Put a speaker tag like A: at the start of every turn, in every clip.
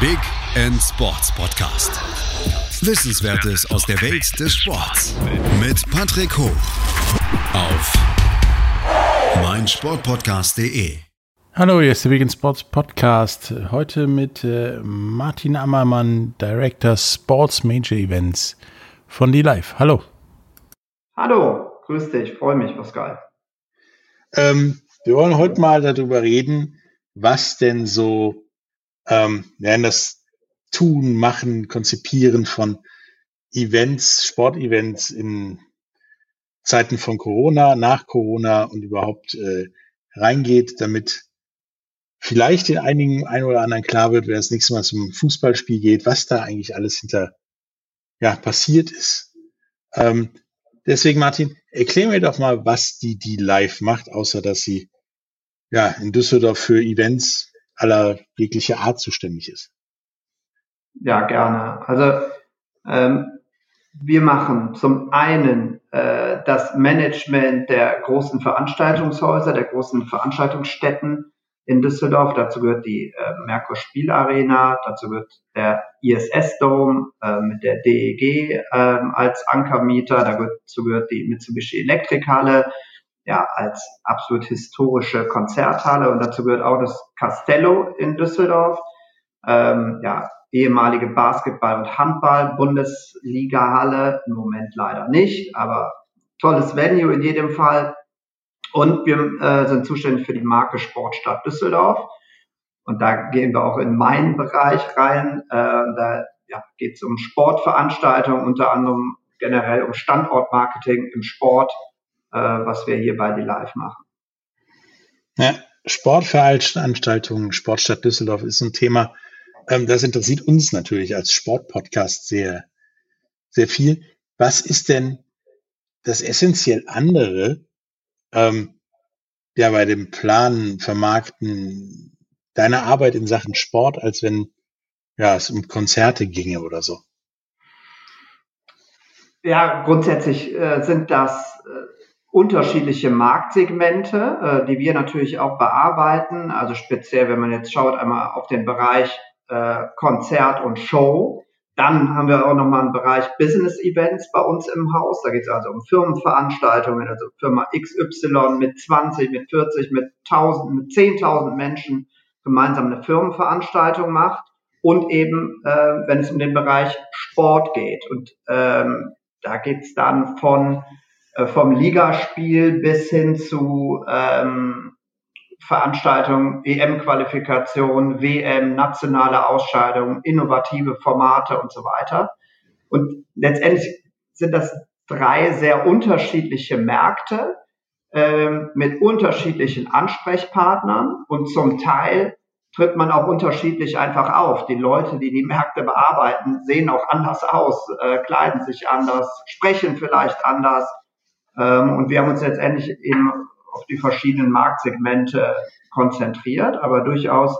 A: Big End Sports Podcast. Wissenswertes aus der Welt des Sports mit Patrick Hoch auf meinsportpodcast.de.
B: Hallo, hier ist der Big End Sports Podcast. Heute mit äh, Martin Ammermann, Director Sports Major Events von D-Live. Hallo.
C: Hallo, grüß dich, freue mich, Pascal.
B: Ähm, wir wollen heute mal darüber reden, was denn so ähm, ja, das Tun, Machen, Konzipieren von Events, Sportevents in Zeiten von Corona, nach Corona und überhaupt äh, reingeht, damit vielleicht den einigen ein oder anderen klar wird, wenn das nächste Mal zum Fußballspiel geht, was da eigentlich alles hinter ja passiert ist. Ähm, deswegen, Martin, erklär mir doch mal, was die die live macht, außer dass sie ja in Düsseldorf für Events aller jeglicher Art zuständig ist.
C: Ja, gerne. Also ähm, wir machen zum einen äh, das Management der großen Veranstaltungshäuser, der großen Veranstaltungsstätten in Düsseldorf. Dazu gehört die äh, Merkur Spielarena, dazu gehört der ISS Dome äh, mit der DEG äh, als Ankermieter, dazu gehört die Mitsubishi Elektrikhalle, ja, als absolut historische Konzerthalle und dazu gehört auch das Castello in Düsseldorf, ähm, ja, ehemalige Basketball- und Handball-Bundesliga-Halle, im Moment leider nicht, aber tolles Venue in jedem Fall. Und wir äh, sind zuständig für die Marke Sportstadt Düsseldorf. Und da gehen wir auch in meinen Bereich rein. Äh, da ja, geht es um Sportveranstaltungen, unter anderem generell um Standortmarketing im Sport, was wir hier bei die Live machen.
B: Ja, Sportveranstaltungen, Sportstadt Düsseldorf ist ein Thema, ähm, das interessiert uns natürlich als Sportpodcast sehr, sehr viel. Was ist denn das essentiell andere, ähm, ja, bei dem Planen, Vermarkten deiner Arbeit in Sachen Sport, als wenn ja, es um Konzerte ginge oder so?
C: Ja, grundsätzlich äh, sind das äh, unterschiedliche Marktsegmente, äh, die wir natürlich auch bearbeiten. Also speziell, wenn man jetzt schaut, einmal auf den Bereich äh, Konzert und Show. Dann haben wir auch nochmal einen Bereich Business Events bei uns im Haus. Da geht es also um Firmenveranstaltungen, also Firma XY mit 20, mit 40, mit 1000, mit 10.000 Menschen gemeinsam eine Firmenveranstaltung macht. Und eben, äh, wenn es um den Bereich Sport geht. Und ähm, da geht es dann von vom Ligaspiel bis hin zu ähm, Veranstaltungen, EM-Qualifikation, WM, nationale Ausscheidungen, innovative Formate und so weiter. Und letztendlich sind das drei sehr unterschiedliche Märkte ähm, mit unterschiedlichen Ansprechpartnern und zum Teil tritt man auch unterschiedlich einfach auf. Die Leute, die die Märkte bearbeiten, sehen auch anders aus, äh, kleiden sich anders, sprechen vielleicht anders, und wir haben uns letztendlich eben auf die verschiedenen Marktsegmente konzentriert, aber durchaus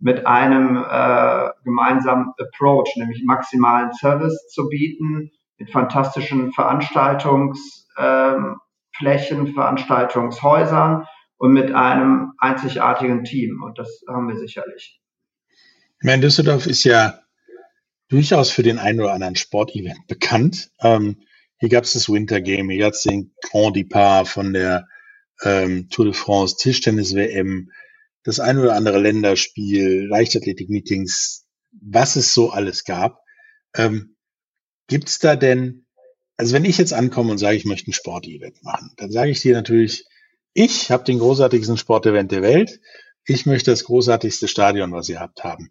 C: mit einem äh, gemeinsamen Approach, nämlich maximalen Service zu bieten, mit fantastischen Veranstaltungsflächen, ähm, Veranstaltungshäusern und mit einem einzigartigen Team. Und das haben wir sicherlich.
B: Ich meine, Düsseldorf ist ja durchaus für den einen oder anderen Sportevent bekannt. Ähm, hier gab es das Winter Game, hier gab es den Grand Depart von der ähm, Tour de France, Tischtennis-WM, das ein oder andere Länderspiel, Leichtathletik-Meetings, was es so alles gab. Ähm, Gibt es da denn, also wenn ich jetzt ankomme und sage, ich möchte ein Sportevent machen, dann sage ich dir natürlich, ich habe den großartigsten Sportevent der Welt, ich möchte das großartigste Stadion, was ihr habt, haben.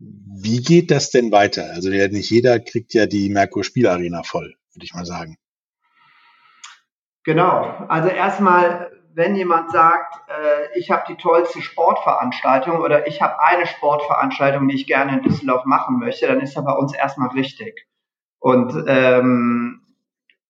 B: Wie geht das denn weiter? Also nicht jeder kriegt ja die Merkur Spielarena voll würde ich mal sagen.
C: Genau. Also erstmal, wenn jemand sagt, äh, ich habe die tollste Sportveranstaltung oder ich habe eine Sportveranstaltung, die ich gerne in Düsseldorf machen möchte, dann ist er bei uns erstmal richtig. Und ähm,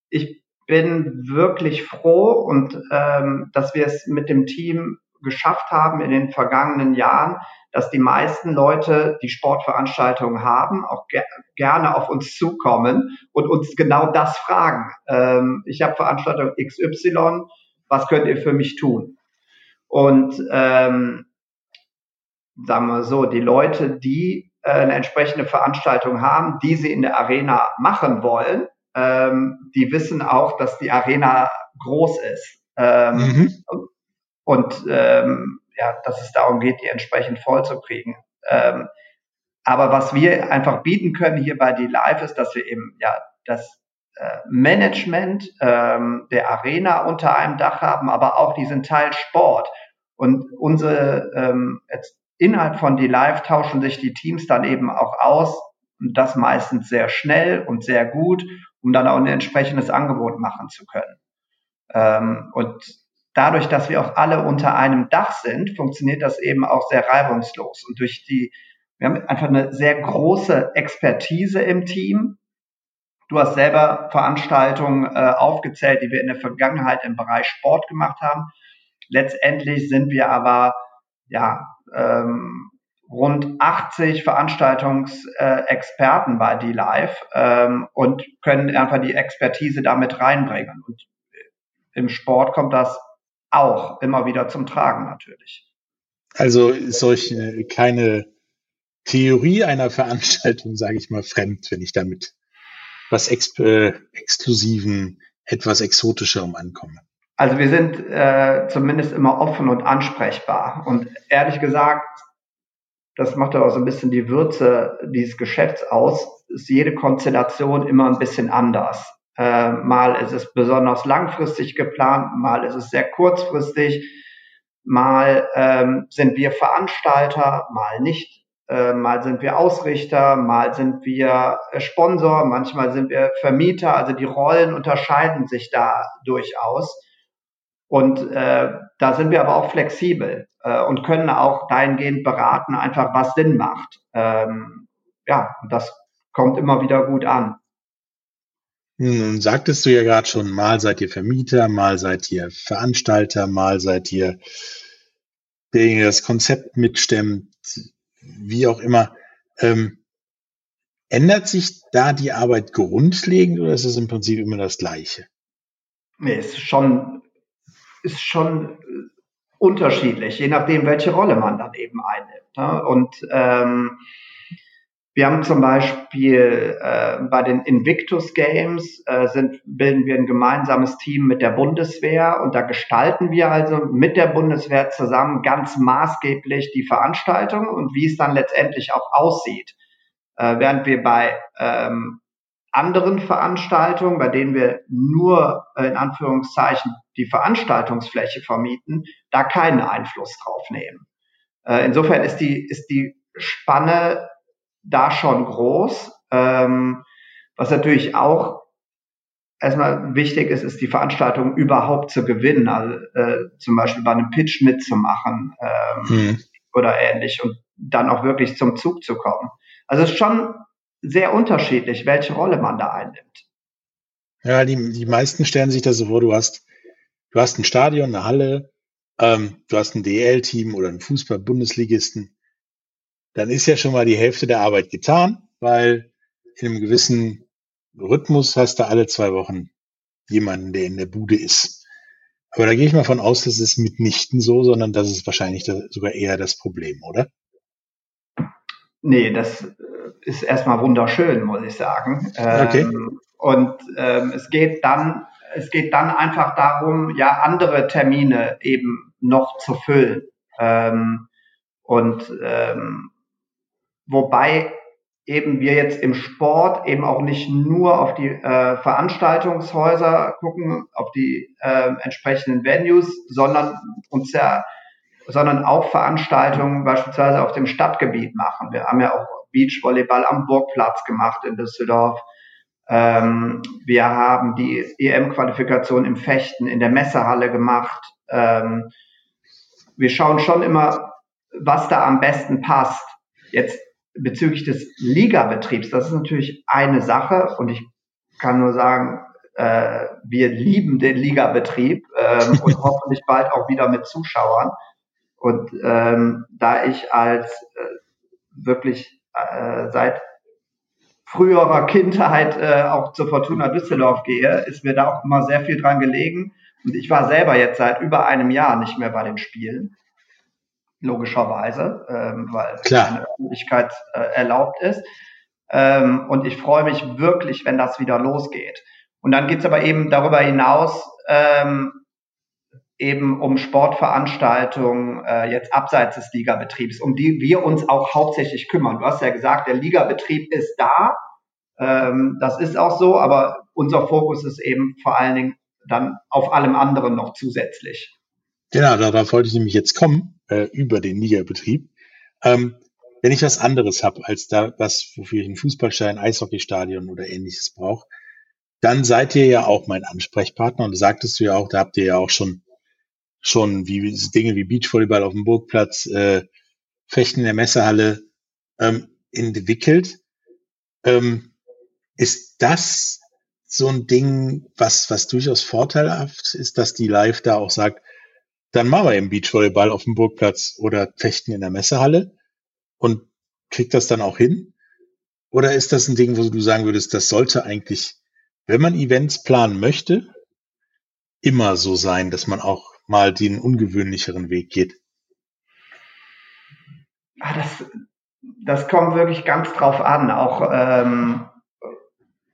C: ich bin wirklich froh und ähm, dass wir es mit dem Team geschafft haben in den vergangenen Jahren, dass die meisten Leute, die Sportveranstaltungen haben, auch ger gerne auf uns zukommen und uns genau das fragen. Ähm, ich habe Veranstaltung XY, was könnt ihr für mich tun? Und ähm, sagen wir so, die Leute, die äh, eine entsprechende Veranstaltung haben, die sie in der Arena machen wollen, ähm, die wissen auch, dass die Arena groß ist. Ähm, mhm. Und ähm, ja, dass es darum geht, die entsprechend vollzukriegen. Ähm, aber was wir einfach bieten können hier bei die Live ist, dass wir eben ja das äh, Management ähm, der Arena unter einem Dach haben, aber auch diesen Teil Sport. Und unsere ähm, jetzt innerhalb von die Live tauschen sich die Teams dann eben auch aus und das meistens sehr schnell und sehr gut, um dann auch ein entsprechendes Angebot machen zu können. Ähm, und dadurch, dass wir auch alle unter einem Dach sind, funktioniert das eben auch sehr reibungslos. Und durch die, wir haben einfach eine sehr große Expertise im Team. Du hast selber Veranstaltungen äh, aufgezählt, die wir in der Vergangenheit im Bereich Sport gemacht haben. Letztendlich sind wir aber ja ähm, rund 80 Veranstaltungsexperten bei D-Live ähm, und können einfach die Expertise damit reinbringen. Und im Sport kommt das auch immer wieder zum Tragen natürlich.
B: Also ist solch keine Theorie einer Veranstaltung, sage ich mal, fremd, wenn ich damit was Ex äh, Exklusiven, etwas Exotischerem ankomme.
C: Also wir sind äh, zumindest immer offen und ansprechbar. Und ehrlich gesagt, das macht auch so ein bisschen die Würze dieses Geschäfts aus, ist jede Konstellation immer ein bisschen anders. Äh, mal ist es besonders langfristig geplant, mal ist es sehr kurzfristig, mal ähm, sind wir Veranstalter, mal nicht, äh, mal sind wir Ausrichter, mal sind wir äh, Sponsor, manchmal sind wir Vermieter. Also die Rollen unterscheiden sich da durchaus. Und äh, da sind wir aber auch flexibel äh, und können auch dahingehend beraten, einfach was Sinn macht. Ähm, ja, das kommt immer wieder gut an.
B: Nun sagtest du ja gerade schon, mal seid ihr Vermieter, mal seid ihr Veranstalter, mal seid ihr derjenige, der das Konzept mitstemmt, wie auch immer. Ähm, ändert sich da die Arbeit grundlegend oder ist es im Prinzip immer das Gleiche?
C: Nee, es ist schon, ist schon unterschiedlich, je nachdem, welche Rolle man dann eben einnimmt. Ne? Und ähm, wir haben zum Beispiel äh, bei den Invictus Games äh, sind, bilden wir ein gemeinsames Team mit der Bundeswehr und da gestalten wir also mit der Bundeswehr zusammen ganz maßgeblich die Veranstaltung und wie es dann letztendlich auch aussieht. Äh, während wir bei ähm, anderen Veranstaltungen, bei denen wir nur äh, in Anführungszeichen die Veranstaltungsfläche vermieten, da keinen Einfluss drauf nehmen. Äh, insofern ist die, ist die Spanne da schon groß. Ähm, was natürlich auch erstmal wichtig ist, ist die Veranstaltung überhaupt zu gewinnen, also äh, zum Beispiel bei einem Pitch mitzumachen ähm, hm. oder ähnlich und dann auch wirklich zum Zug zu kommen. Also es ist schon sehr unterschiedlich, welche Rolle man da einnimmt.
B: Ja, die, die meisten stellen sich das so vor, du hast, du hast ein Stadion, eine Halle, ähm, du hast ein DL-Team oder einen Fußball-Bundesligisten dann ist ja schon mal die Hälfte der Arbeit getan, weil in einem gewissen Rhythmus hast du alle zwei Wochen jemanden, der in der Bude ist. Aber da gehe ich mal von aus, das ist mitnichten so, sondern das ist wahrscheinlich sogar eher das Problem, oder?
C: Nee, das ist erstmal wunderschön, muss ich sagen. Okay. Ähm, und ähm, es geht dann, es geht dann einfach darum, ja, andere Termine eben noch zu füllen. Ähm, und ähm, Wobei eben wir jetzt im Sport eben auch nicht nur auf die äh, Veranstaltungshäuser gucken, auf die äh, entsprechenden Venues, sondern uns ja, sondern auch Veranstaltungen beispielsweise auf dem Stadtgebiet machen. Wir haben ja auch Beachvolleyball am Burgplatz gemacht in Düsseldorf. Ähm, wir haben die EM-Qualifikation im Fechten in der Messehalle gemacht. Ähm, wir schauen schon immer, was da am besten passt. Jetzt bezüglich des Ligabetriebs, das ist natürlich eine Sache und ich kann nur sagen, äh, wir lieben den Ligabetrieb ähm, und hoffentlich bald auch wieder mit Zuschauern. Und ähm, da ich als äh, wirklich äh, seit früherer Kindheit äh, auch zur Fortuna Düsseldorf gehe, ist mir da auch immer sehr viel dran gelegen. Und ich war selber jetzt seit über einem Jahr nicht mehr bei den Spielen. Logischerweise, ähm, weil Klar. keine Öffentlichkeit äh, erlaubt ist. Ähm, und ich freue mich wirklich, wenn das wieder losgeht. Und dann geht's aber eben darüber hinaus ähm, eben um Sportveranstaltungen äh, jetzt abseits des Ligabetriebs, um die wir uns auch hauptsächlich kümmern. Du hast ja gesagt, der Ligabetrieb ist da. Ähm, das ist auch so, aber unser Fokus ist eben vor allen Dingen dann auf allem anderen noch zusätzlich.
B: Genau, darauf wollte ich nämlich jetzt kommen, äh, über den Ligabetrieb. Ähm, wenn ich was anderes habe als da, was, wofür ich einen Fußballstein, Eishockeystadion oder ähnliches brauche, dann seid ihr ja auch mein Ansprechpartner. Und sagtest du ja auch, da habt ihr ja auch schon, schon wie Dinge wie Beachvolleyball auf dem Burgplatz, äh, Fechten in der Messehalle ähm, entwickelt. Ähm, ist das so ein Ding, was, was durchaus vorteilhaft ist, dass die Live da auch sagt, dann machen wir eben Beachvolleyball auf dem Burgplatz oder Fechten in der Messehalle und kriegt das dann auch hin? Oder ist das ein Ding, wo du sagen würdest, das sollte eigentlich, wenn man Events planen möchte, immer so sein, dass man auch mal den ungewöhnlicheren Weg geht?
C: Ah, das, das kommt wirklich ganz drauf an. Auch ähm,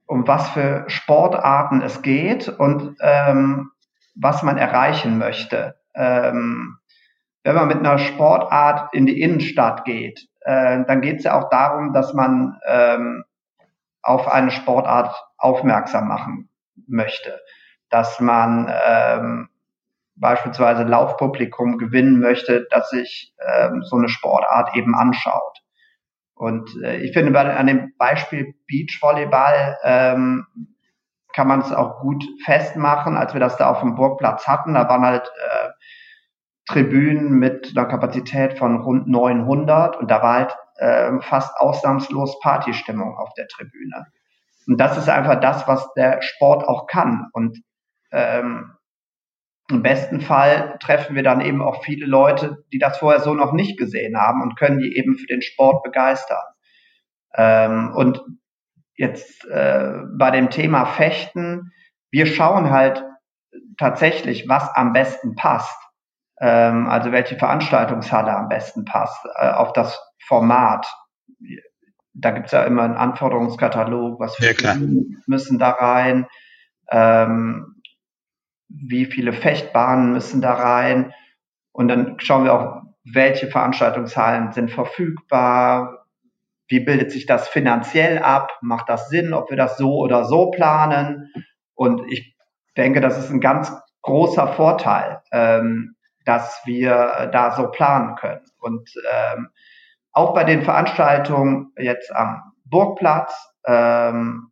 C: um was für Sportarten es geht und ähm, was man erreichen möchte. Ähm, wenn man mit einer Sportart in die Innenstadt geht, äh, dann geht es ja auch darum, dass man ähm, auf eine Sportart aufmerksam machen möchte, dass man ähm, beispielsweise Laufpublikum gewinnen möchte, dass sich ähm, so eine Sportart eben anschaut. Und äh, ich finde, bei, an dem Beispiel Beachvolleyball ähm, kann man es auch gut festmachen, als wir das da auf dem Burgplatz hatten. Da waren halt äh, Tribünen mit einer Kapazität von rund 900 und da war halt äh, fast ausnahmslos Partystimmung auf der Tribüne. Und das ist einfach das, was der Sport auch kann. Und ähm, im besten Fall treffen wir dann eben auch viele Leute, die das vorher so noch nicht gesehen haben und können die eben für den Sport begeistern. Ähm, und jetzt äh, bei dem Thema Fechten, wir schauen halt tatsächlich, was am besten passt. Ähm, also welche Veranstaltungshalle am besten passt, äh, auf das Format. Da gibt's ja immer einen Anforderungskatalog, was für ja, müssen da rein. Ähm, wie viele Fechtbahnen müssen da rein. Und dann schauen wir auch, welche Veranstaltungshallen sind verfügbar, wie bildet sich das finanziell ab, macht das Sinn, ob wir das so oder so planen. Und ich denke, das ist ein ganz großer Vorteil, ähm, dass wir da so planen können. Und ähm, auch bei den Veranstaltungen jetzt am Burgplatz ähm,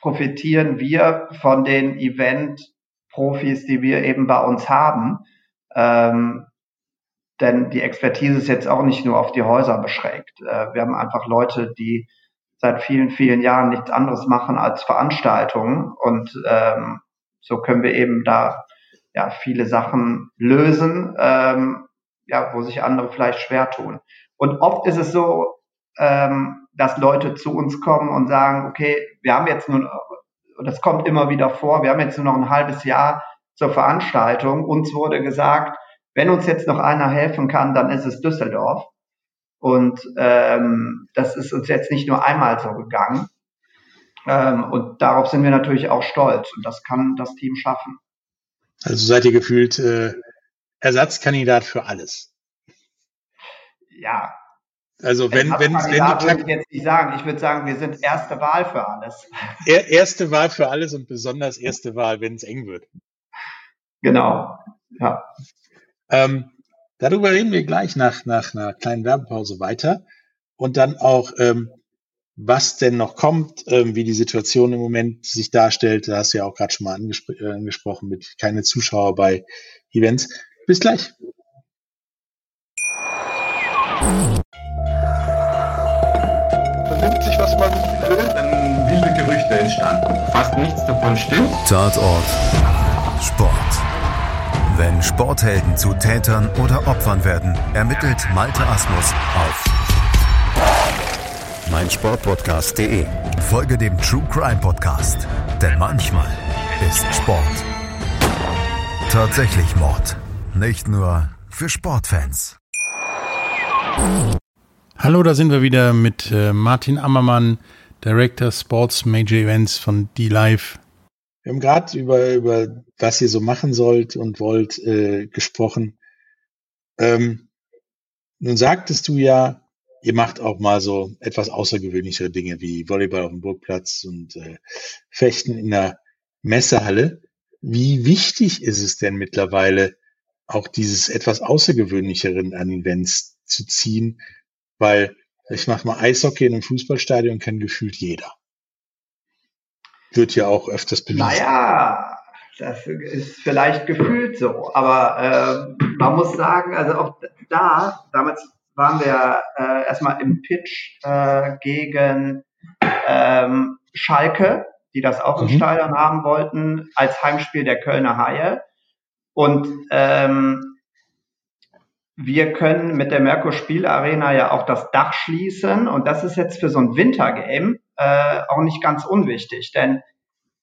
C: profitieren wir von den Event Profis, die wir eben bei uns haben. Ähm, denn die Expertise ist jetzt auch nicht nur auf die Häuser beschränkt. Äh, wir haben einfach Leute, die seit vielen, vielen Jahren nichts anderes machen als Veranstaltungen. Und ähm, so können wir eben da ja viele Sachen lösen, ähm, ja, wo sich andere vielleicht schwer tun. Und oft ist es so, ähm, dass Leute zu uns kommen und sagen, okay, wir haben jetzt nun und das kommt immer wieder vor, wir haben jetzt nur noch ein halbes Jahr zur Veranstaltung. Uns wurde gesagt, wenn uns jetzt noch einer helfen kann, dann ist es Düsseldorf. Und ähm, das ist uns jetzt nicht nur einmal so gegangen. Ähm, und darauf sind wir natürlich auch stolz. Und das kann das Team schaffen.
B: Also seid ihr gefühlt äh, Ersatzkandidat für alles.
C: Ja,
B: also wenn, wenn, wenn
C: die würde ich jetzt nicht sagen. Ich würde sagen, wir sind erste Wahl für alles.
B: erste Wahl für alles und besonders erste Wahl, wenn es eng wird.
C: Genau. Ja.
B: Ähm, darüber reden wir gleich nach, nach einer kleinen Werbepause weiter. Und dann auch, ähm, was denn noch kommt, ähm, wie die Situation im Moment sich darstellt. Da hast du ja auch gerade schon mal angespr äh, angesprochen mit keine Zuschauer bei Events. Bis gleich.
D: entstanden. Fast nichts davon stimmt.
A: Tatort. Sport. Wenn Sporthelden zu Tätern oder Opfern werden, ermittelt Malte Asmus auf meinsportpodcast.de. Folge dem True Crime Podcast, denn manchmal ist Sport tatsächlich Mord. Nicht nur für Sportfans.
B: Hallo, da sind wir wieder mit äh, Martin Ammermann, Director Sports Major Events von D-Live. Wir haben gerade über, über was ihr so machen sollt und wollt äh, gesprochen. Ähm, nun sagtest du ja, ihr macht auch mal so etwas außergewöhnlichere Dinge wie Volleyball auf dem Burgplatz und äh, Fechten in der Messehalle. Wie wichtig ist es denn mittlerweile, auch dieses etwas Außergewöhnlicheren an Events zu ziehen? Weil ich mache mal Eishockey in einem Fußballstadion, kennt gefühlt jeder. Wird ja auch öfters bewiesen.
C: Naja, das ist vielleicht gefühlt so, aber äh, man muss sagen, also auch da, damals waren wir äh, erstmal im Pitch äh, gegen ähm, Schalke, die das auch mhm. im Stadion haben wollten, als Heimspiel der Kölner Haie. Und ähm, wir können mit der Merkur Spielarena ja auch das Dach schließen und das ist jetzt für so ein Wintergame äh, auch nicht ganz unwichtig, denn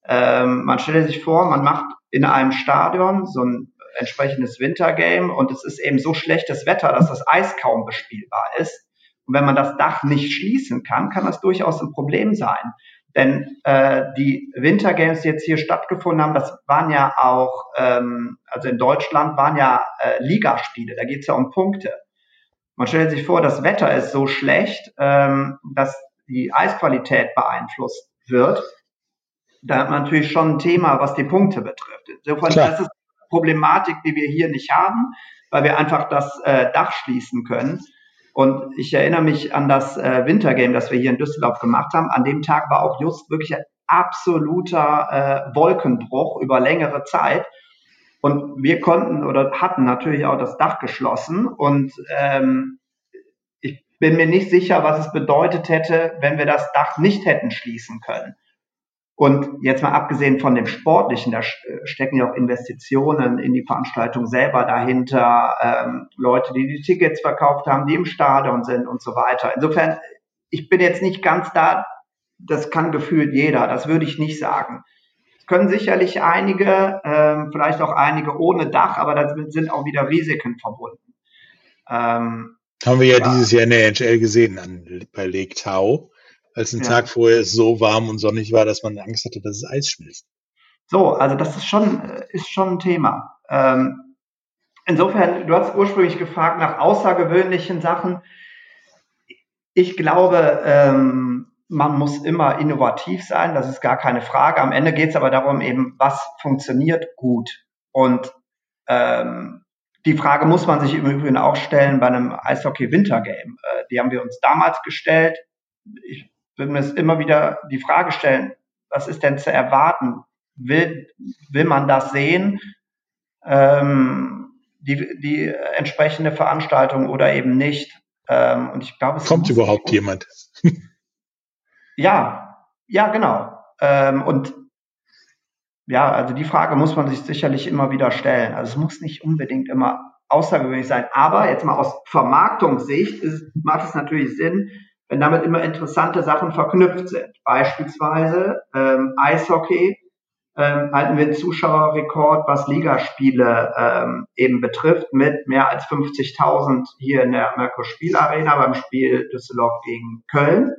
C: ähm, man stelle sich vor, man macht in einem Stadion so ein entsprechendes Wintergame und es ist eben so schlechtes Wetter, dass das Eis kaum bespielbar ist. Und wenn man das Dach nicht schließen kann, kann das durchaus ein Problem sein. Denn äh, die Wintergames, die jetzt hier stattgefunden haben, das waren ja auch, ähm, also in Deutschland waren ja äh, Ligaspiele, da geht es ja um Punkte. Man stellt sich vor, das Wetter ist so schlecht, ähm, dass die Eisqualität beeinflusst wird. Da hat man natürlich schon ein Thema, was die Punkte betrifft. Insofern, Klar. das ist Problematik, die wir hier nicht haben, weil wir einfach das äh, Dach schließen können. Und ich erinnere mich an das äh, Wintergame, das wir hier in Düsseldorf gemacht haben. An dem Tag war auch just wirklich ein absoluter äh, Wolkenbruch über längere Zeit. Und wir konnten oder hatten natürlich auch das Dach geschlossen. Und ähm, ich bin mir nicht sicher, was es bedeutet hätte, wenn wir das Dach nicht hätten schließen können. Und jetzt mal abgesehen von dem Sportlichen, da stecken ja auch Investitionen in die Veranstaltung selber dahinter, ähm, Leute, die die Tickets verkauft haben, die im Stadion sind und so weiter. Insofern, ich bin jetzt nicht ganz da, das kann gefühlt jeder, das würde ich nicht sagen. Es können sicherlich einige, ähm, vielleicht auch einige ohne Dach, aber da sind auch wieder Risiken verbunden.
B: Ähm, Haben wir ja, ja, dieses Jahr in der NHL gesehen an, bei Lake Tau als ein ja. Tag vorher es so warm und sonnig war, dass man Angst hatte, dass es Eis schmilzt.
C: So, also das ist schon, ist schon ein Thema. Ähm, insofern, du hast ursprünglich gefragt nach außergewöhnlichen Sachen. Ich glaube, ähm, man muss immer innovativ sein, das ist gar keine Frage. Am Ende geht es aber darum, eben, was funktioniert gut. Und ähm, die Frage muss man sich im Übrigen auch stellen bei einem Eishockey-Wintergame. Äh, die haben wir uns damals gestellt. Ich würden wir uns immer wieder die Frage stellen, was ist denn zu erwarten? Will, will man das sehen? Ähm, die, die entsprechende Veranstaltung oder eben nicht? Ähm, und ich glaube,
B: es kommt überhaupt gut. jemand.
C: ja, ja, genau. Ähm, und ja, also die Frage muss man sich sicherlich immer wieder stellen. Also es muss nicht unbedingt immer außergewöhnlich sein. Aber jetzt mal aus Vermarktungssicht ist, macht es natürlich Sinn, wenn damit immer interessante Sachen verknüpft sind. Beispielsweise ähm, Eishockey ähm, halten wir einen Zuschauerrekord, was Ligaspiele ähm, eben betrifft, mit mehr als 50.000 hier in der Merkur Spielarena beim Spiel Düsseldorf gegen Köln.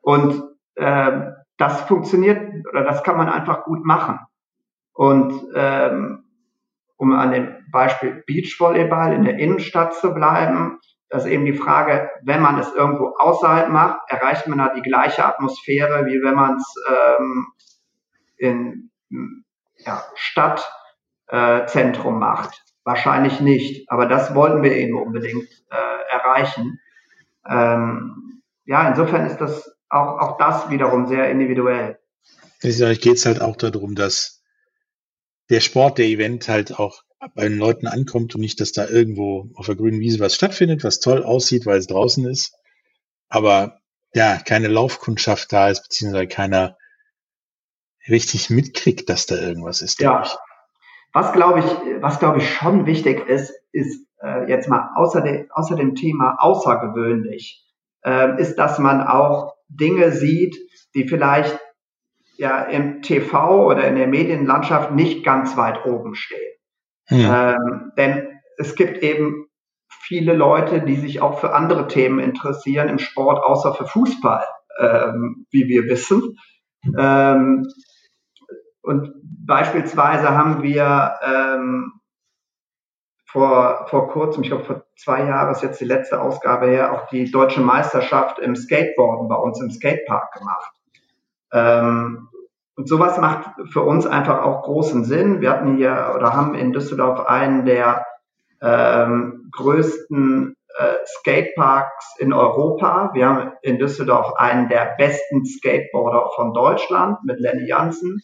C: Und ähm, das funktioniert oder das kann man einfach gut machen. Und ähm, um an dem Beispiel Beachvolleyball in der Innenstadt zu bleiben, das ist eben die Frage, wenn man es irgendwo außerhalb macht, erreicht man da die gleiche Atmosphäre, wie wenn man es ähm, in ja, Stadtzentrum äh, macht. Wahrscheinlich nicht, aber das wollten wir eben unbedingt äh, erreichen. Ähm, ja, insofern ist das auch, auch das wiederum sehr individuell.
B: Vielleicht geht es halt auch darum, dass der Sport, der Event halt auch bei den Leuten ankommt und nicht, dass da irgendwo auf der grünen Wiese was stattfindet, was toll aussieht, weil es draußen ist, aber ja, keine Laufkundschaft da ist, beziehungsweise keiner richtig mitkriegt, dass da irgendwas ist.
C: Ja. Ich. Was glaube ich, was glaube ich schon wichtig ist, ist äh, jetzt mal außer, de, außer dem Thema außergewöhnlich, äh, ist, dass man auch Dinge sieht, die vielleicht ja im TV oder in der Medienlandschaft nicht ganz weit oben stehen. Hm. Ähm, denn es gibt eben viele Leute, die sich auch für andere Themen interessieren im Sport, außer für Fußball, ähm, wie wir wissen. Ähm, und beispielsweise haben wir ähm, vor, vor kurzem, ich glaube vor zwei Jahren ist jetzt die letzte Ausgabe her, auch die deutsche Meisterschaft im Skateboarden bei uns im Skatepark gemacht. Ähm, und sowas macht für uns einfach auch großen Sinn. Wir hatten hier oder haben in Düsseldorf einen der ähm, größten äh, Skateparks in Europa. Wir haben in Düsseldorf einen der besten Skateboarder von Deutschland mit Lenny Jansen.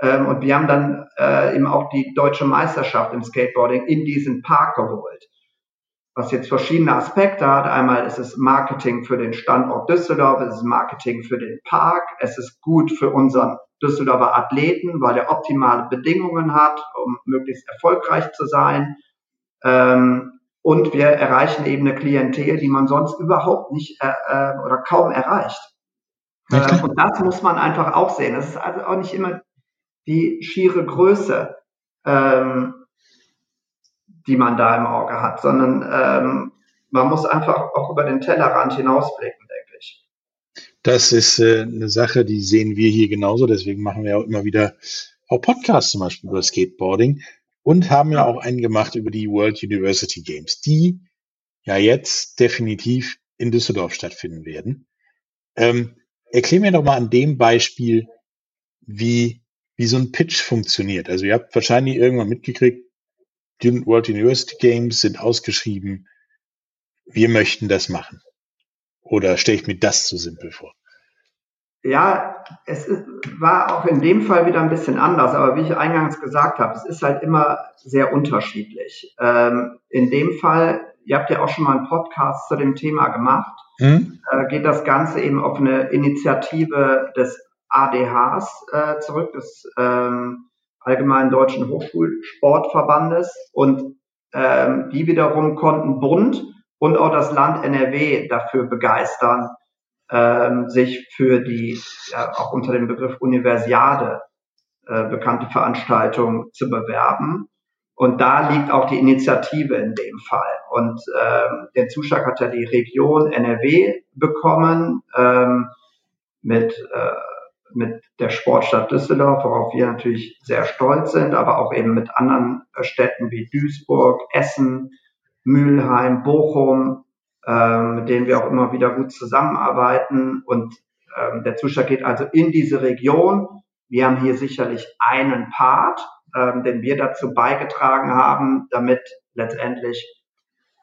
C: Ähm, und wir haben dann äh, eben auch die deutsche Meisterschaft im Skateboarding in diesen Park geholt was jetzt verschiedene Aspekte hat. Einmal ist es Marketing für den Standort Düsseldorf, es ist Marketing für den Park, es ist gut für unseren Düsseldorfer Athleten, weil er optimale Bedingungen hat, um möglichst erfolgreich zu sein. Ähm, und wir erreichen eben eine Klientel, die man sonst überhaupt nicht äh, äh oder kaum erreicht. Äh, und das muss man einfach auch sehen. Das ist also auch nicht immer die schiere Größe. Ähm, die man da im Auge hat, sondern ähm, man muss einfach auch über den Tellerrand hinausblicken.
B: Das ist äh, eine Sache, die sehen wir hier genauso. Deswegen machen wir auch immer wieder auch Podcasts zum Beispiel über Skateboarding und haben ja auch einen gemacht über die World University Games, die ja jetzt definitiv in Düsseldorf stattfinden werden. Ähm, erklär mir doch mal an dem Beispiel, wie, wie so ein Pitch funktioniert. Also ihr habt wahrscheinlich irgendwann mitgekriegt, die World University Games sind ausgeschrieben. Wir möchten das machen. Oder stelle ich mir das zu simpel vor?
C: Ja, es ist, war auch in dem Fall wieder ein bisschen anders, aber wie ich eingangs gesagt habe, es ist halt immer sehr unterschiedlich. Ähm, in dem Fall, ihr habt ja auch schon mal einen Podcast zu dem Thema gemacht, hm? äh, geht das Ganze eben auf eine Initiative des ADHs äh, zurück, des ähm, Allgemeinen Deutschen Hochschulsportverbandes und ähm, die wiederum konnten Bund und auch das Land NRW dafür begeistern, ähm, sich für die ja, auch unter dem Begriff Universiade äh, bekannte Veranstaltung zu bewerben. Und da liegt auch die Initiative in dem Fall. Und ähm, den Zuschlag hat ja die Region NRW bekommen ähm, mit äh, mit der Sportstadt Düsseldorf, worauf wir natürlich sehr stolz sind, aber auch eben mit anderen äh, Städten wie Duisburg, Essen, Mülheim, Bochum, ähm, mit denen wir auch immer wieder gut zusammenarbeiten. Und ähm, der Zuschlag geht also in diese Region. Wir haben hier sicherlich einen Part, ähm, den wir dazu beigetragen haben, damit letztendlich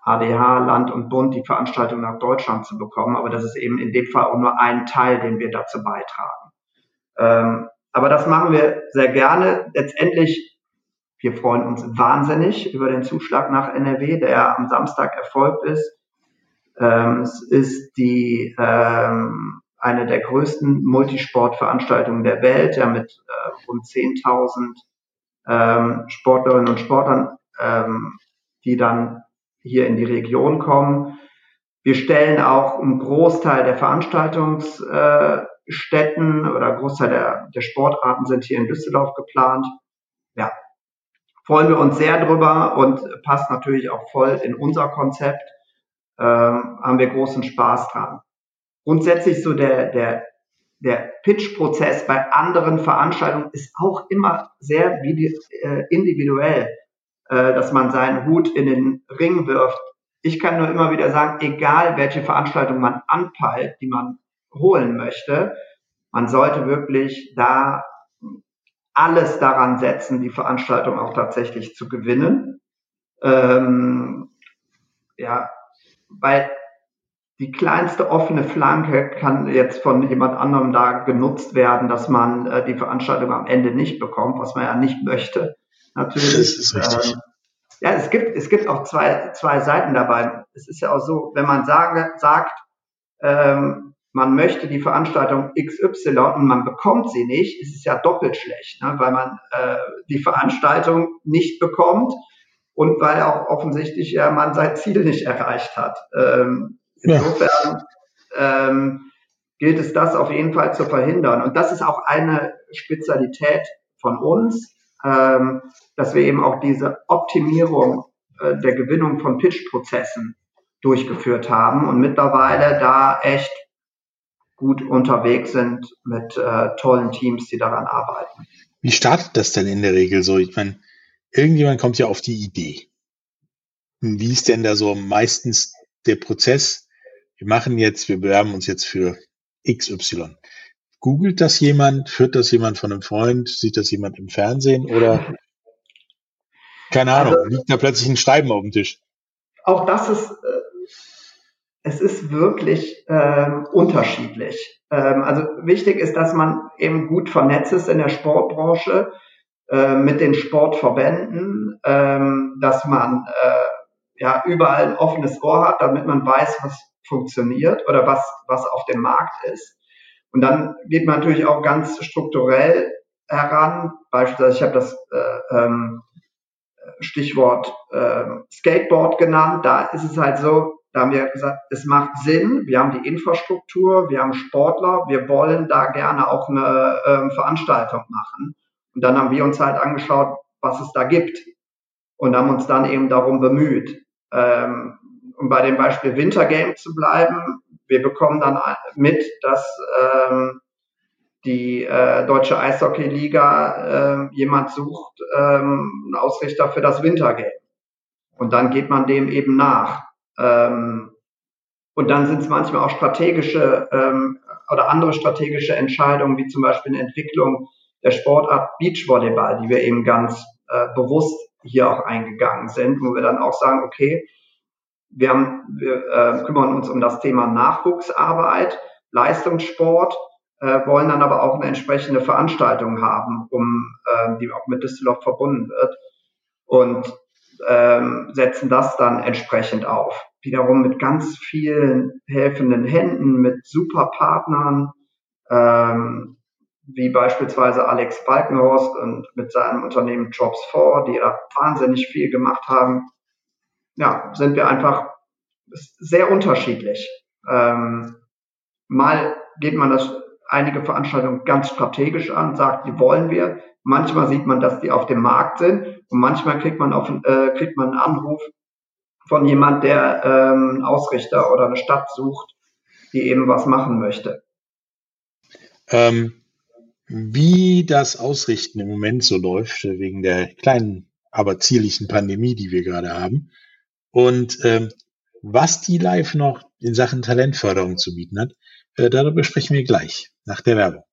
C: ADH, Land und Bund die Veranstaltung nach Deutschland zu bekommen. Aber das ist eben in dem Fall auch nur ein Teil, den wir dazu beitragen. Aber das machen wir sehr gerne. Letztendlich, wir freuen uns wahnsinnig über den Zuschlag nach NRW, der am Samstag erfolgt ist. Ähm, es ist die ähm, eine der größten Multisportveranstaltungen der Welt, ja mit äh, rund 10.000 ähm, Sportlerinnen und Sportlern, ähm, die dann hier in die Region kommen. Wir stellen auch einen Großteil der Veranstaltungs äh, oder Großteil der, der Sportarten sind hier in Düsseldorf geplant. Ja, freuen wir uns sehr drüber und passt natürlich auch voll in unser Konzept. Ähm, haben wir großen Spaß dran. Grundsätzlich so der, der, der Pitch-Prozess bei anderen Veranstaltungen ist auch immer sehr äh, individuell, äh, dass man seinen Hut in den Ring wirft. Ich kann nur immer wieder sagen, egal welche Veranstaltung man anpeilt, die man holen möchte. Man sollte wirklich da alles daran setzen, die Veranstaltung auch tatsächlich zu gewinnen. Ähm, ja, weil die kleinste offene Flanke kann jetzt von jemand anderem da genutzt werden, dass man äh, die Veranstaltung am Ende nicht bekommt, was man ja nicht möchte. Natürlich. Das ist richtig. Ähm, ja, es gibt, es gibt auch zwei, zwei Seiten dabei. Es ist ja auch so, wenn man sage, sagt, ähm, man möchte die Veranstaltung XY und man bekommt sie nicht, ist es ja doppelt schlecht, ne? weil man äh, die Veranstaltung nicht bekommt und weil auch offensichtlich ja man sein Ziel nicht erreicht hat. Ähm, insofern ja. ähm, gilt es das auf jeden Fall zu verhindern. Und das ist auch eine Spezialität von uns, ähm, dass wir eben auch diese Optimierung äh, der Gewinnung von Pitch-Prozessen durchgeführt haben und mittlerweile da echt gut unterwegs sind mit äh, tollen Teams, die daran arbeiten.
B: Wie startet das denn in der Regel so? Ich meine, irgendjemand kommt ja auf die Idee. Wie ist denn da so meistens der Prozess? Wir machen jetzt, wir bewerben uns jetzt für XY. Googelt das jemand? Führt das jemand von einem Freund? Sieht das jemand im Fernsehen? Oder keine Ahnung, also, liegt da plötzlich ein Schreiben auf dem Tisch?
C: Auch das ist, äh, es ist wirklich ähm, unterschiedlich. Ähm, also wichtig ist, dass man eben gut vernetzt ist in der Sportbranche äh, mit den Sportverbänden, ähm, dass man äh, ja überall ein offenes Ohr hat, damit man weiß, was funktioniert oder was, was auf dem Markt ist. Und dann geht man natürlich auch ganz strukturell heran. Beispielsweise, ich habe das äh, ähm, Stichwort äh, Skateboard genannt. Da ist es halt so, da haben wir gesagt, es macht Sinn. Wir haben die Infrastruktur, wir haben Sportler, wir wollen da gerne auch eine ähm, Veranstaltung machen. Und dann haben wir uns halt angeschaut, was es da gibt und haben uns dann eben darum bemüht. Ähm, um bei dem Beispiel Wintergame zu bleiben, wir bekommen dann mit, dass ähm, die äh, deutsche Eishockey-Liga äh, jemand sucht, ähm, einen Ausrichter für das Wintergame. Und dann geht man dem eben nach. Ähm, und dann sind es manchmal auch strategische ähm, oder andere strategische Entscheidungen, wie zum Beispiel eine Entwicklung der Sportart Beachvolleyball, die wir eben ganz äh, bewusst hier auch eingegangen sind, wo wir dann auch sagen, okay, wir, haben, wir äh, kümmern uns um das Thema Nachwuchsarbeit, Leistungssport, äh, wollen dann aber auch eine entsprechende Veranstaltung haben, um äh, die auch mit Düsseldorf verbunden wird. Und ähm, setzen das dann entsprechend auf. Wiederum mit ganz vielen helfenden Händen, mit super Partnern, ähm, wie beispielsweise Alex Balkenhorst und mit seinem Unternehmen Jobs4, die da wahnsinnig viel gemacht haben. Ja, sind wir einfach sehr unterschiedlich. Ähm, mal geht man das einige Veranstaltungen ganz strategisch an, sagt, die wollen wir. Manchmal sieht man, dass die auf dem Markt sind und manchmal kriegt man, auf, äh, kriegt man einen Anruf von jemand, der ähm, einen Ausrichter oder eine Stadt sucht, die eben was machen möchte.
B: Ähm, wie das Ausrichten im Moment so läuft, äh, wegen der kleinen, aber zierlichen Pandemie, die wir gerade haben. Und ähm, was die Live noch in Sachen Talentförderung zu bieten hat, äh, darüber sprechen wir gleich nach der Werbung.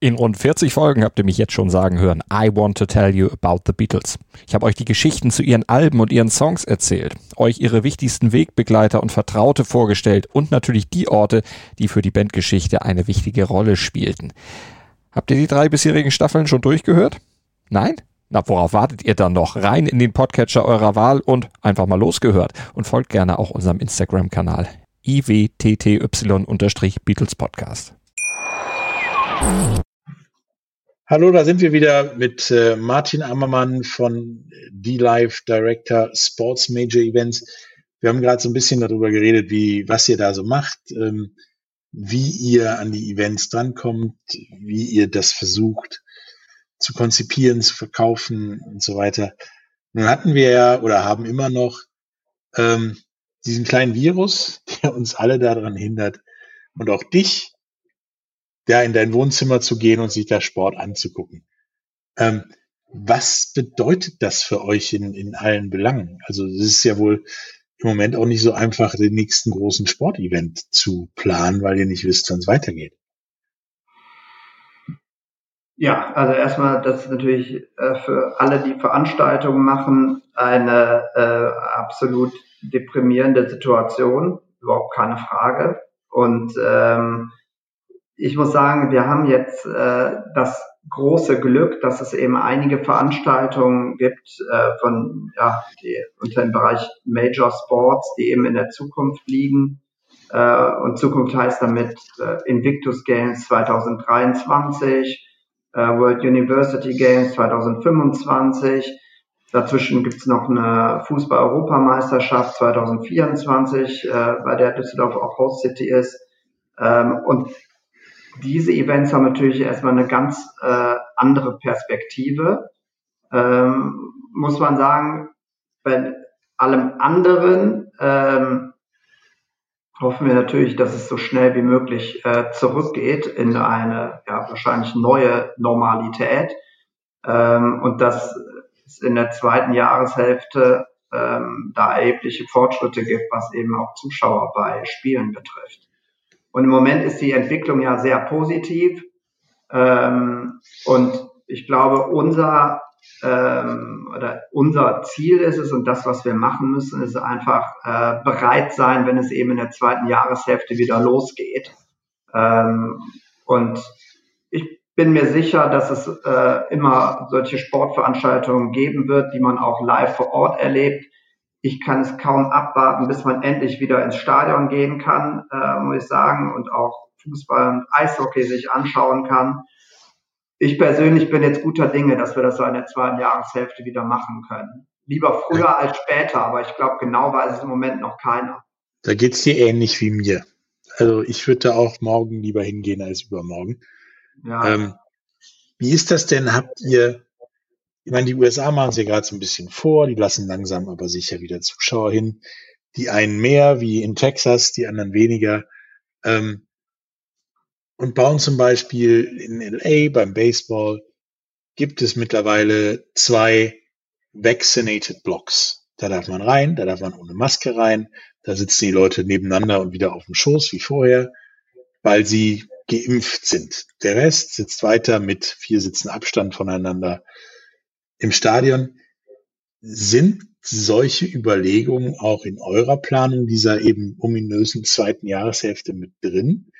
E: In rund 40 Folgen habt ihr mich jetzt schon sagen hören, I want to tell you about the Beatles. Ich habe euch die Geschichten zu ihren Alben und ihren Songs erzählt, euch ihre wichtigsten Wegbegleiter und Vertraute vorgestellt und natürlich die Orte, die für die Bandgeschichte eine wichtige Rolle spielten. Habt ihr die drei bisherigen Staffeln schon durchgehört? Nein? Na, worauf wartet ihr dann noch? Rein in den Podcatcher eurer Wahl und einfach mal losgehört. Und folgt gerne auch unserem Instagram-Kanal iwtty-Beatles Podcast.
B: Hallo, da sind wir wieder mit äh, Martin Ammermann von D-Live Director Sports Major Events. Wir haben gerade so ein bisschen darüber geredet, wie, was ihr da so macht, ähm, wie ihr an die Events drankommt, wie ihr das versucht zu konzipieren, zu verkaufen und so weiter. Nun hatten wir ja oder haben immer noch ähm, diesen kleinen Virus, der uns alle daran hindert und auch dich, ja, in dein Wohnzimmer zu gehen und sich da Sport anzugucken. Ähm, was bedeutet das für euch in, in allen Belangen? Also es ist ja wohl im Moment auch nicht so einfach, den nächsten großen Sportevent zu planen, weil ihr nicht wisst, wann es weitergeht.
C: Ja, also erstmal, das ist natürlich äh, für alle, die Veranstaltungen machen, eine äh, absolut deprimierende Situation, überhaupt keine Frage. Und ähm, ich muss sagen, wir haben jetzt äh, das große Glück, dass es eben einige Veranstaltungen gibt äh, von ja, die unter dem Bereich Major Sports, die eben in der Zukunft liegen. Äh, und Zukunft heißt damit äh, Invictus Games 2023, äh, World University Games 2025. Dazwischen gibt's noch eine Fußball-Europameisterschaft 2024, äh, bei der Düsseldorf auch Host City ist. Ähm, und diese Events haben natürlich erstmal eine ganz äh, andere Perspektive. ähm, muss man sagen, bei allem anderen ähm, hoffen wir natürlich, dass es so schnell wie möglich äh, zurückgeht in eine ja, wahrscheinlich neue Normalität ähm, und dass es in der zweiten Jahreshälfte ähm, da erhebliche Fortschritte gibt, was eben auch Zuschauer bei Spielen betrifft. Und im Moment ist die Entwicklung ja sehr positiv. Ähm, und ich glaube, unser ähm, oder unser Ziel ist es und das, was wir machen müssen, ist einfach äh, bereit sein, wenn es eben in der zweiten Jahreshälfte wieder losgeht. Ähm, und ich bin mir sicher, dass es äh, immer solche Sportveranstaltungen geben wird, die man auch live vor Ort erlebt. Ich kann es kaum abwarten, bis man endlich wieder ins Stadion gehen kann, äh, muss ich sagen, und auch Fußball und Eishockey sich anschauen kann ich persönlich bin jetzt guter Dinge, dass wir das so in der zweiten Jahreshälfte wieder machen können. Lieber früher als später, aber ich glaube, genau weiß es im Moment noch keiner.
B: Da geht's dir ähnlich wie mir. Also ich würde da auch morgen lieber hingehen als übermorgen. Ja. Ähm, wie ist das denn? Habt ihr, ich meine, die USA machen es ja gerade so ein bisschen vor, die lassen langsam aber sicher wieder Zuschauer hin. Die einen mehr, wie in Texas, die anderen weniger. Ähm, und bauen zum Beispiel in LA beim Baseball gibt es mittlerweile zwei Vaccinated Blocks. Da darf man rein, da darf man ohne Maske rein, da sitzen die Leute nebeneinander und wieder auf dem Schoß wie vorher, weil sie geimpft sind. Der Rest sitzt weiter mit vier Sitzen Abstand voneinander im Stadion. Sind solche Überlegungen auch in eurer Planung dieser eben ominösen zweiten Jahreshälfte mit drin?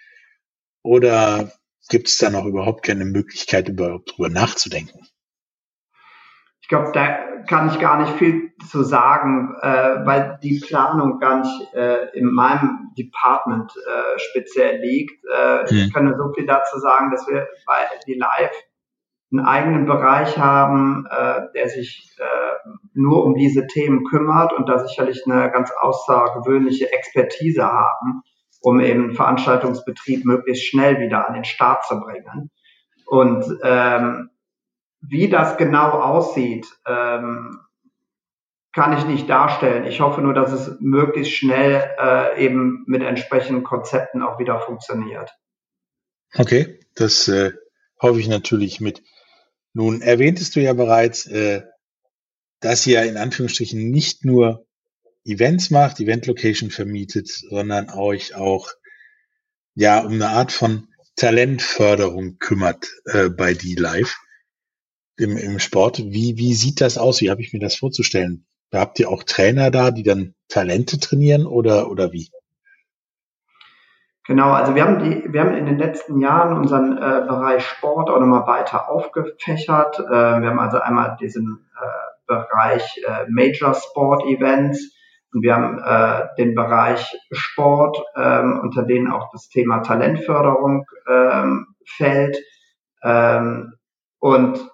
B: Oder gibt es da noch überhaupt keine Möglichkeit, überhaupt drüber nachzudenken?
C: Ich glaube, da kann ich gar nicht viel zu sagen, äh, weil die Planung gar nicht äh, in meinem Department äh, speziell liegt. Äh, hm. Ich kann nur so viel dazu sagen, dass wir bei die Live einen eigenen Bereich haben, äh, der sich äh, nur um diese Themen kümmert und da sicherlich eine ganz außergewöhnliche Expertise haben um eben Veranstaltungsbetrieb möglichst schnell wieder an den Start zu bringen. Und ähm, wie das genau aussieht, ähm, kann ich nicht darstellen. Ich hoffe nur, dass es möglichst schnell äh, eben mit entsprechenden Konzepten auch wieder funktioniert.
B: Okay, das äh, hoffe ich natürlich mit. Nun erwähntest du ja bereits, äh, dass ihr in Anführungsstrichen nicht nur Events macht, Event Location vermietet, sondern euch auch ja um eine Art von Talentförderung kümmert äh, bei D-Live im, im Sport. Wie, wie sieht das aus? Wie habe ich mir das vorzustellen? Da habt ihr auch Trainer da, die dann Talente trainieren oder, oder wie?
C: Genau, also wir haben die, wir haben in den letzten Jahren unseren äh, Bereich Sport auch nochmal weiter aufgefächert. Äh, wir haben also einmal diesen äh, Bereich äh, Major Sport Events, und wir haben äh, den Bereich Sport, ähm, unter denen auch das Thema Talentförderung ähm, fällt. Ähm, und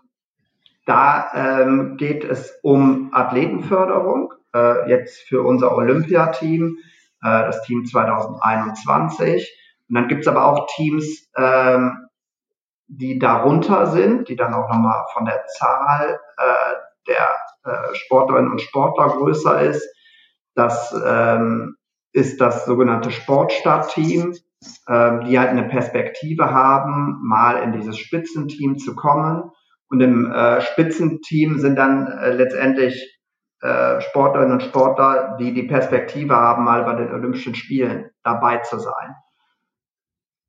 C: da ähm, geht es um Athletenförderung, äh, jetzt für unser Olympiateam, äh, das Team 2021. Und dann gibt es aber auch Teams, ähm, die darunter sind, die dann auch nochmal von der Zahl äh, der äh, Sportlerinnen und Sportler größer ist. Das ähm, ist das sogenannte Sportstadtteam, ähm, die halt eine Perspektive haben, mal in dieses Spitzenteam zu kommen. Und im äh, Spitzenteam sind dann äh, letztendlich äh, Sportlerinnen und Sportler, die die Perspektive haben, mal bei den Olympischen Spielen dabei zu sein.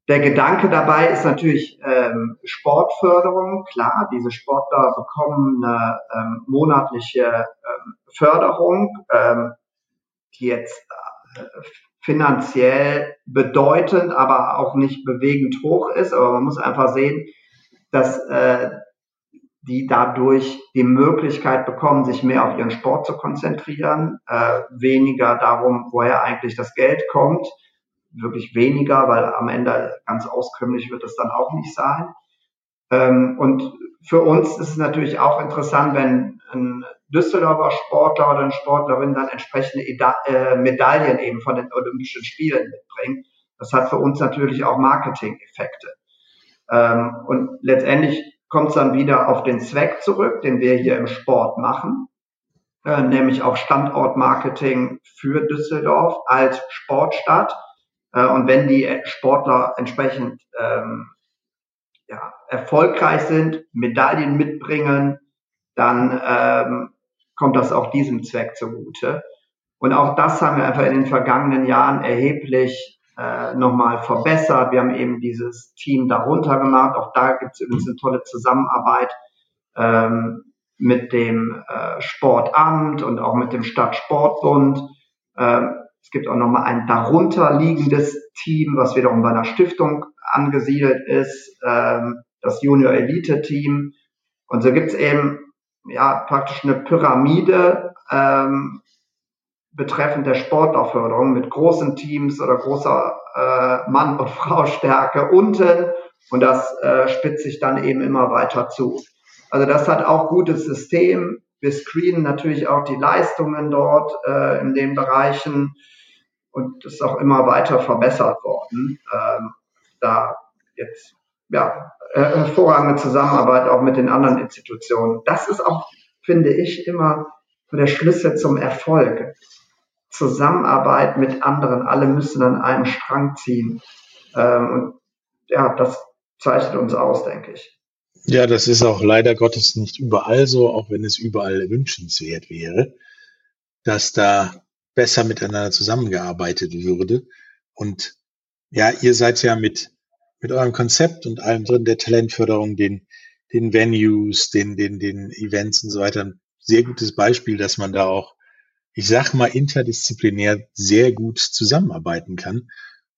C: Der Gedanke dabei ist natürlich ähm, Sportförderung. Klar, diese Sportler bekommen eine ähm, monatliche ähm, Förderung. Ähm, jetzt äh, finanziell bedeutend, aber auch nicht bewegend hoch ist. Aber man muss einfach sehen, dass äh, die dadurch die Möglichkeit bekommen, sich mehr auf ihren Sport zu konzentrieren, äh, weniger darum, woher eigentlich das Geld kommt, wirklich weniger, weil am Ende ganz auskömmlich wird es dann auch nicht sein. Ähm, und für uns ist es natürlich auch interessant, wenn ein Düsseldorfer Sportler oder Sportlerin dann entsprechende äh, Medaillen eben von den Olympischen Spielen mitbringen. Das hat für uns natürlich auch Marketing-Effekte. Ähm, und letztendlich kommt es dann wieder auf den Zweck zurück, den wir hier im Sport machen, äh, nämlich auf Standortmarketing für Düsseldorf als Sportstadt. Äh, und wenn die Sportler entsprechend ähm, ja, erfolgreich sind, Medaillen mitbringen, dann ähm, kommt das auch diesem Zweck zugute. Und auch das haben wir einfach in den vergangenen Jahren erheblich äh, nochmal verbessert. Wir haben eben dieses Team darunter gemacht. Auch da gibt es übrigens eine tolle Zusammenarbeit ähm, mit dem äh, Sportamt und auch mit dem Stadtsportbund. Ähm, es gibt auch nochmal ein darunter liegendes Team, was wiederum bei einer Stiftung angesiedelt ist, ähm, das Junior Elite Team. Und so gibt es eben ja praktisch eine Pyramide ähm, betreffend der Sportauförderung mit großen Teams oder großer äh, Mann- und Frau-Stärke unten und das äh, spitzt sich dann eben immer weiter zu. Also das hat auch gutes System. Wir screenen natürlich auch die Leistungen dort äh, in den Bereichen und das ist auch immer weiter verbessert worden. Ähm, da jetzt ja hervorragende Zusammenarbeit auch mit den anderen Institutionen. Das ist auch, finde ich, immer der Schlüssel zum Erfolg. Zusammenarbeit mit anderen. Alle müssen an einem Strang ziehen. Ähm, und ja, das zeichnet uns aus, denke ich.
B: Ja, das ist auch leider Gottes nicht überall so, auch wenn es überall wünschenswert wäre, dass da besser miteinander zusammengearbeitet würde. Und ja, ihr seid ja mit, mit eurem Konzept und allem drin der Talentförderung, den, den Venues, den, den, den Events und so weiter ein sehr gutes Beispiel, dass man da auch ich sag mal, interdisziplinär sehr gut zusammenarbeiten kann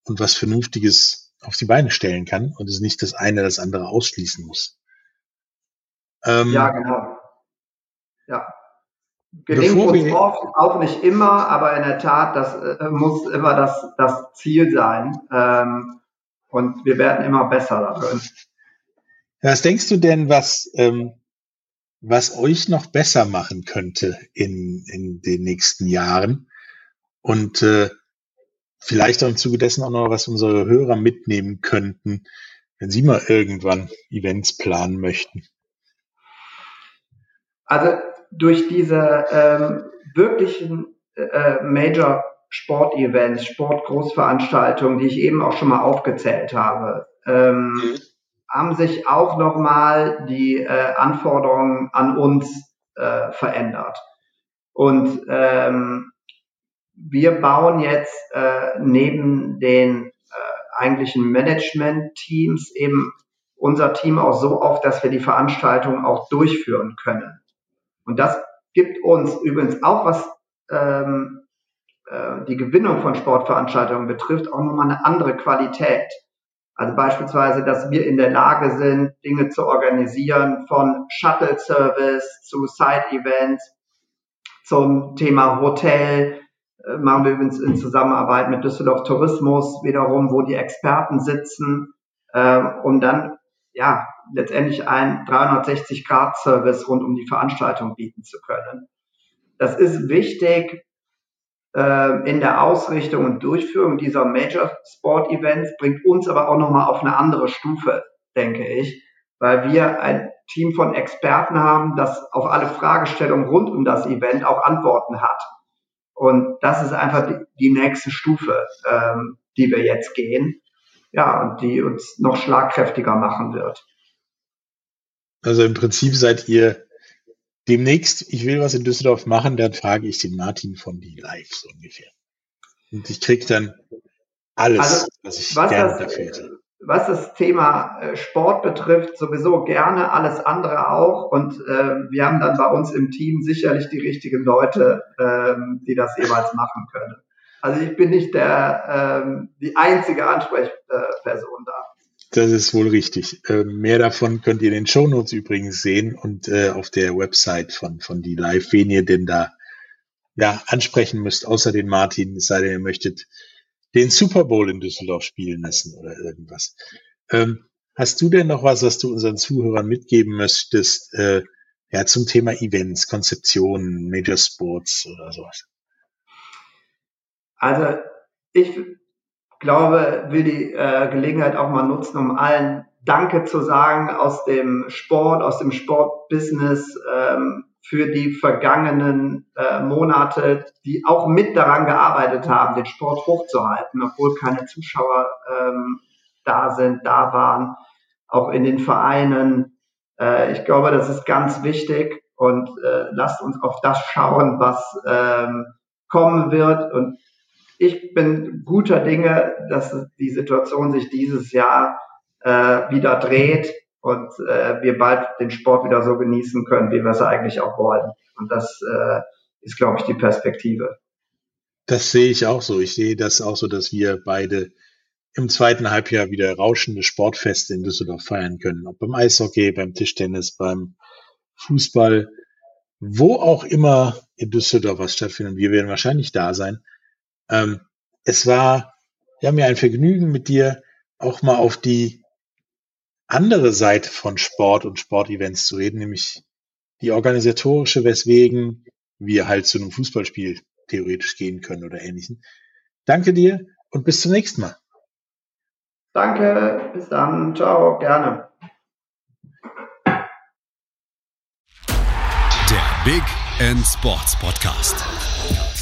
B: und was Vernünftiges auf die Beine stellen kann und es nicht das eine das andere ausschließen muss.
C: Ähm, ja, genau. Ja. Gelingt uns oft, auch nicht immer, aber in der Tat, das äh, muss immer das, das Ziel sein. Ähm, und wir werden immer besser darin.
B: Was denkst du denn, was ähm, was euch noch besser machen könnte in, in den nächsten Jahren. Und äh, vielleicht auch im Zuge dessen auch noch, was unsere Hörer mitnehmen könnten, wenn sie mal irgendwann Events planen möchten.
C: Also durch diese ähm, wirklichen äh, Major Sportevents, Sportgroßveranstaltungen, die ich eben auch schon mal aufgezählt habe, ähm, mhm haben sich auch nochmal die äh, Anforderungen an uns äh, verändert. Und ähm, wir bauen jetzt äh, neben den äh, eigentlichen Management-Teams eben unser Team auch so auf, dass wir die Veranstaltung auch durchführen können. Und das gibt uns übrigens auch, was ähm, äh, die Gewinnung von Sportveranstaltungen betrifft, auch nochmal eine andere Qualität. Also beispielsweise, dass wir in der Lage sind, Dinge zu organisieren von Shuttle Service zu Side Events zum Thema Hotel. Äh, machen wir übrigens in Zusammenarbeit mit Düsseldorf Tourismus wiederum, wo die Experten sitzen, äh, um dann ja letztendlich einen 360-Grad-Service rund um die Veranstaltung bieten zu können. Das ist wichtig, äh, in der Ausrichtung und Durchführung dieser Major Sport Events bringt uns aber auch nochmal auf eine andere Stufe, denke ich, weil wir ein Team von Experten haben, das auf alle Fragestellungen rund um das Event auch Antworten hat. Und das ist einfach die, die nächste Stufe, ähm, die wir jetzt gehen. Ja, und die uns noch schlagkräftiger machen wird.
B: Also im Prinzip seid ihr demnächst, ich will was in Düsseldorf machen, dann frage ich den Martin von die Live so ungefähr. Und ich kriege dann alles, also, was ich was gerne das, dafür hätte.
C: Was das Thema äh, Sport betrifft, sowieso gerne, alles andere auch. Und äh, wir haben dann bei uns im Team sicherlich die richtigen Leute, ähm, die das jeweils machen können. Also ich bin nicht der ähm, die einzige Ansprechperson da.
B: Das ist wohl richtig. Äh, mehr davon könnt ihr in den Shownotes übrigens sehen und äh, auf der Website von, von die Live, wen ihr denn da ja, ansprechen müsst, außer den Martin, es sei denn, ihr möchtet den Super Bowl in Düsseldorf spielen lassen oder irgendwas. Ähm, hast du denn noch was, was du unseren Zuhörern mitgeben möchtest, äh, ja, zum Thema Events, Konzeptionen, Major Sports oder sowas?
C: Also ich glaube, will die äh, Gelegenheit auch mal nutzen, um allen Danke zu sagen aus dem Sport, aus dem Sportbusiness ähm, für die vergangenen äh, Monate, die auch mit daran gearbeitet haben, den Sport hochzuhalten, obwohl keine Zuschauer ähm, da sind, da waren, auch in den Vereinen. Äh, ich glaube, das ist ganz wichtig und äh, lasst uns auf das schauen, was ähm, kommen wird. Und ich bin guter Dinge, dass die Situation sich dieses Jahr äh, wieder dreht und äh, wir bald den Sport wieder so genießen können, wie wir es eigentlich auch wollen. Und das äh, ist, glaube ich, die Perspektive.
B: Das sehe ich auch so. Ich sehe das auch so, dass wir beide im zweiten Halbjahr wieder rauschende Sportfeste in Düsseldorf feiern können. Ob beim Eishockey, beim Tischtennis, beim Fußball, wo auch immer in Düsseldorf was stattfindet. Wir werden wahrscheinlich da sein. Ähm, es war ja mir ein Vergnügen mit dir auch mal auf die andere Seite von Sport und Sportevents zu reden, nämlich die organisatorische, weswegen wir halt zu einem Fußballspiel theoretisch gehen können oder ähnlichen. Danke dir und bis zum nächsten Mal.
C: Danke, bis dann, ciao, gerne.
A: Der Big End Sports Podcast.